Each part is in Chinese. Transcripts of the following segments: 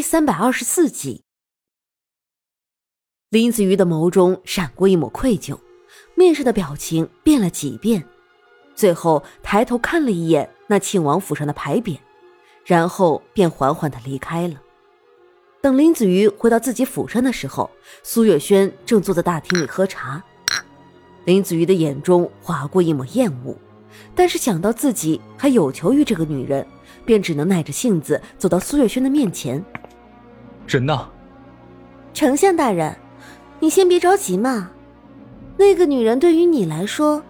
第三百二十四集，林子瑜的眸中闪过一抹愧疚，面上的表情变了几变，最后抬头看了一眼那庆王府上的牌匾，然后便缓缓的离开了。等林子瑜回到自己府上的时候，苏月轩正坐在大厅里喝茶。林子瑜的眼中划过一抹厌恶，但是想到自己还有求于这个女人，便只能耐着性子走到苏月轩的面前。人呢？丞相大人，你先别着急嘛。那个女人对于你来说，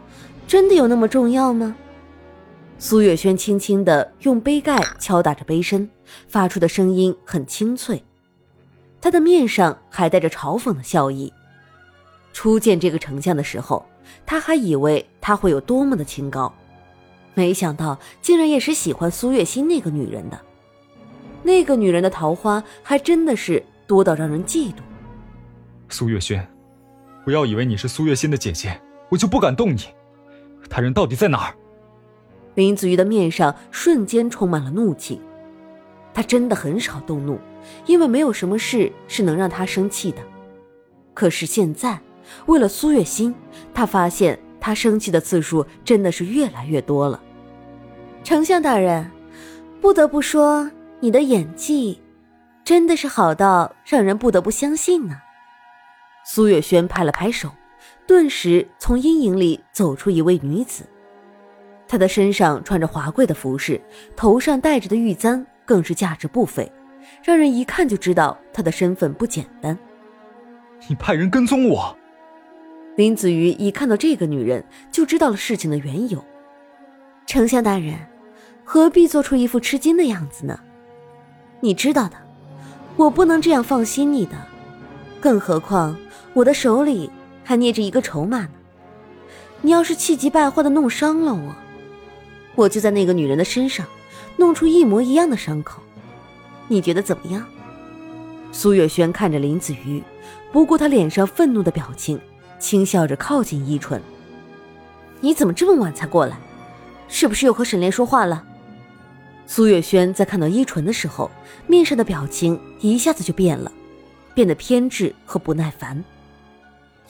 真的有那么重要吗？苏月轩轻轻的用杯盖敲打着杯身，发出的声音很清脆。他的面上还带着嘲讽的笑意。初见这个丞相的时候，他还以为他会有多么的清高，没想到竟然也是喜欢苏月心那个女人的。那个女人的桃花还真的是多到让人嫉妒。苏月轩，不要以为你是苏月心的姐姐，我就不敢动你。他人到底在哪儿？林子瑜的面上瞬间充满了怒气。他真的很少动怒。因为没有什么事是能让他生气的，可是现在，为了苏月心，他发现他生气的次数真的是越来越多了。丞相大人，不得不说，你的演技真的是好到让人不得不相信呢。苏月轩拍了拍手，顿时从阴影里走出一位女子，她的身上穿着华贵的服饰，头上戴着的玉簪更是价值不菲。让人一看就知道她的身份不简单。你派人跟踪我？林子瑜一看到这个女人，就知道了事情的缘由。丞相大人，何必做出一副吃惊的样子呢？你知道的，我不能这样放心你的。更何况我的手里还捏着一个筹码呢。你要是气急败坏的弄伤了我，我就在那个女人的身上弄出一模一样的伤口。你觉得怎么样？苏月轩看着林子瑜，不顾他脸上愤怒的表情，轻笑着靠近依纯。你怎么这么晚才过来？是不是又和沈炼说话了？苏月轩在看到依纯的时候，面上的表情一下子就变了，变得偏执和不耐烦。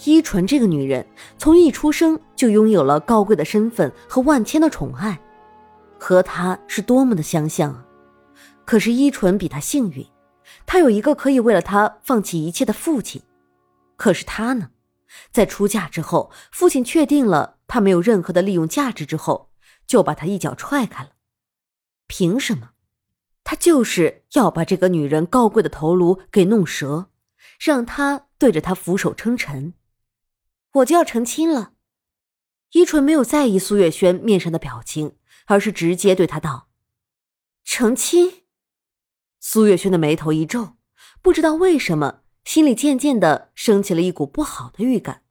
依纯这个女人，从一出生就拥有了高贵的身份和万千的宠爱，和她是多么的相像啊！可是依纯比他幸运，他有一个可以为了他放弃一切的父亲。可是他呢，在出嫁之后，父亲确定了他没有任何的利用价值之后，就把他一脚踹开了。凭什么？他就是要把这个女人高贵的头颅给弄折，让她对着他俯首称臣。我就要成亲了。依纯没有在意苏月轩面上的表情，而是直接对他道：“成亲。”苏月轩的眉头一皱，不知道为什么，心里渐渐的升起了一股不好的预感。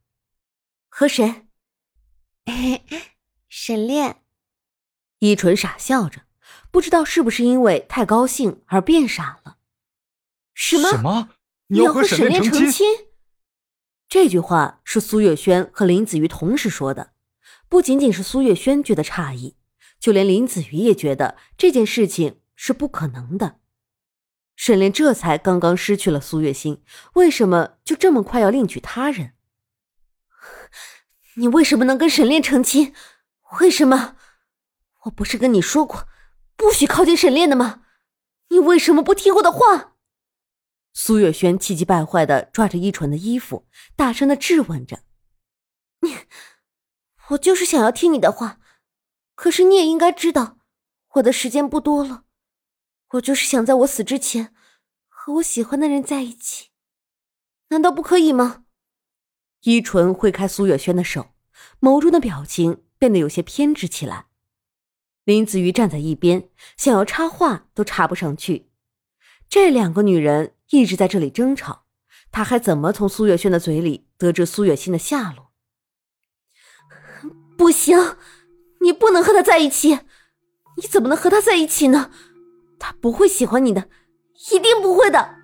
和谁？沈炼。依纯傻笑着，不知道是不是因为太高兴而变傻了。什么？什么？你要和沈炼成亲？这句话是苏月轩和林子瑜同时说的。不仅仅是苏月轩觉得诧异，就连林子瑜也觉得这件事情是不可能的。沈炼这才刚刚失去了苏月心，为什么就这么快要另娶他人？你为什么能跟沈炼成亲？为什么？我不是跟你说过不许靠近沈炼的吗？你为什么不听我的话？苏月轩气急败坏的抓着依纯的衣服，大声的质问着：“你，我就是想要听你的话，可是你也应该知道，我的时间不多了。”我就是想在我死之前和我喜欢的人在一起，难道不可以吗？依纯挥开苏月轩的手，眸中的表情变得有些偏执起来。林子瑜站在一边，想要插话都插不上去。这两个女人一直在这里争吵，他还怎么从苏月轩的嘴里得知苏月心的下落？不行，你不能和他在一起！你怎么能和他在一起呢？他不会喜欢你的，一定不会的。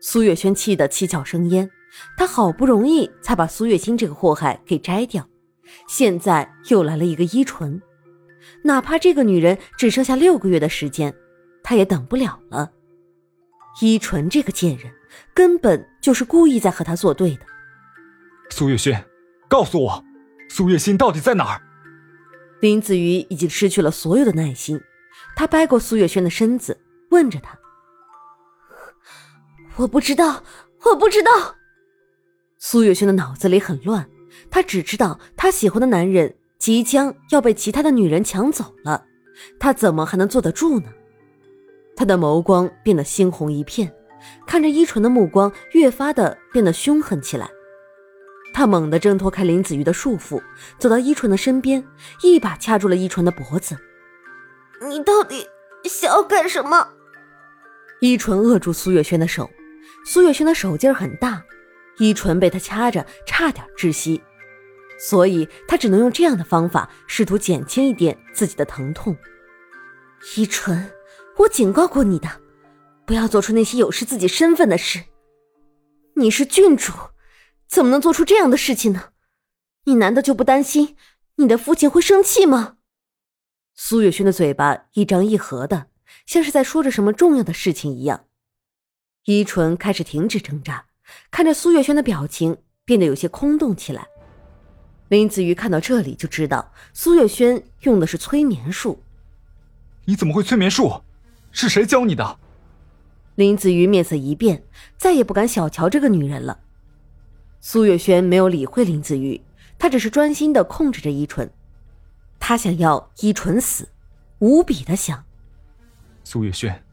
苏月轩气得七窍生烟，他好不容易才把苏月心这个祸害给摘掉，现在又来了一个依纯，哪怕这个女人只剩下六个月的时间，他也等不了了。依纯这个贱人，根本就是故意在和他作对的。苏月轩，告诉我，苏月心到底在哪儿？林子瑜已经失去了所有的耐心，他掰过苏月轩的身子，问着他：“我不知道，我不知道。”苏月轩的脑子里很乱，他只知道他喜欢的男人即将要被其他的女人抢走了，他怎么还能坐得住呢？他的眸光变得猩红一片，看着依纯的目光越发的变得凶狠起来。他猛地挣脱开林子瑜的束缚，走到依纯的身边，一把掐住了依纯的脖子。“你到底想要干什么？”依纯扼住苏月轩的手，苏月轩的手劲儿很大，依纯被他掐着，差点窒息，所以他只能用这样的方法试图减轻一点自己的疼痛。依纯，我警告过你的，不要做出那些有失自己身份的事。你是郡主。怎么能做出这样的事情呢？你难道就不担心你的父亲会生气吗？苏月轩的嘴巴一张一合的，像是在说着什么重要的事情一样。依纯开始停止挣扎，看着苏月轩的表情变得有些空洞起来。林子瑜看到这里就知道苏月轩用的是催眠术。你怎么会催眠术？是谁教你的？林子瑜面色一变，再也不敢小瞧这个女人了。苏月轩没有理会林子瑜，他只是专心的控制着依纯，他想要依纯死，无比的想。苏月轩，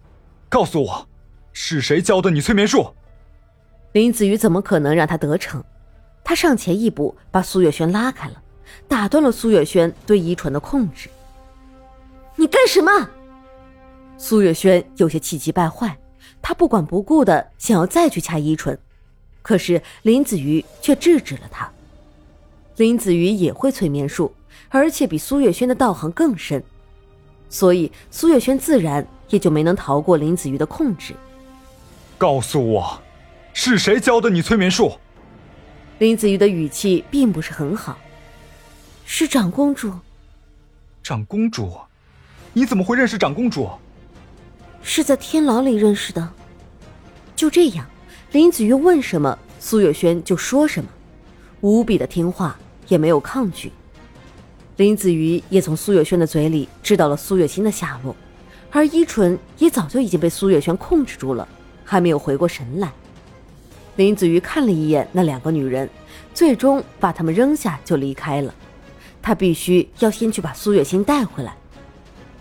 告诉我，是谁教的你催眠术？林子瑜怎么可能让他得逞？他上前一步，把苏月轩拉开了，打断了苏月轩对依纯的控制。你干什么？苏月轩有些气急败坏，他不管不顾的想要再去掐依纯。可是林子瑜却制止了他。林子瑜也会催眠术，而且比苏月轩的道行更深，所以苏月轩自然也就没能逃过林子瑜的控制。告诉我，是谁教的你催眠术？林子瑜的语气并不是很好。是长公主。长公主，你怎么会认识长公主？是在天牢里认识的。就这样。林子瑜问什么，苏月轩就说什么，无比的听话，也没有抗拒。林子瑜也从苏月轩的嘴里知道了苏月心的下落，而依纯也早就已经被苏月轩控制住了，还没有回过神来。林子瑜看了一眼那两个女人，最终把她们扔下就离开了。他必须要先去把苏月心带回来。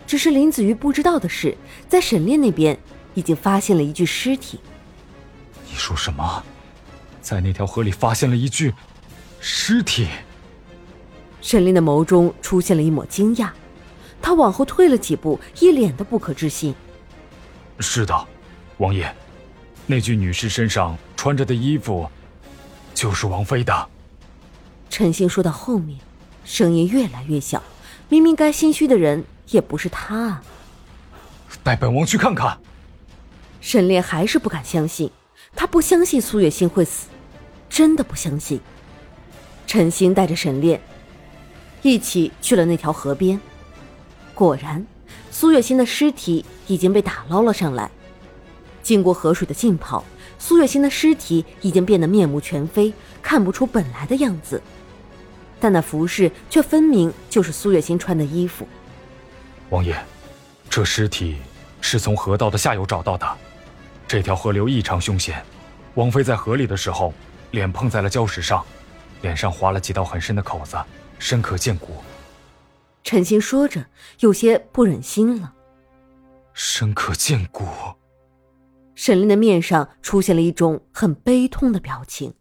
只是林子瑜不知道的是，在沈炼那边已经发现了一具尸体。你说什么？在那条河里发现了一具尸体。沈炼的眸中出现了一抹惊讶，他往后退了几步，一脸的不可置信。是的，王爷，那具女尸身上穿着的衣服，就是王妃的。陈星说到后面，声音越来越小，明明该心虚的人也不是他啊。带本王去看看。沈炼还是不敢相信。他不相信苏月心会死，真的不相信。陈星带着沈炼一起去了那条河边，果然，苏月心的尸体已经被打捞了上来。经过河水的浸泡，苏月心的尸体已经变得面目全非，看不出本来的样子。但那服饰却分明就是苏月心穿的衣服。王爷，这尸体是从河道的下游找到的。这条河流异常凶险，王妃在河里的时候，脸碰在了礁石上，脸上划了几道很深的口子，深可见骨。陈星说着，有些不忍心了。深可见骨。沈炼的面上出现了一种很悲痛的表情。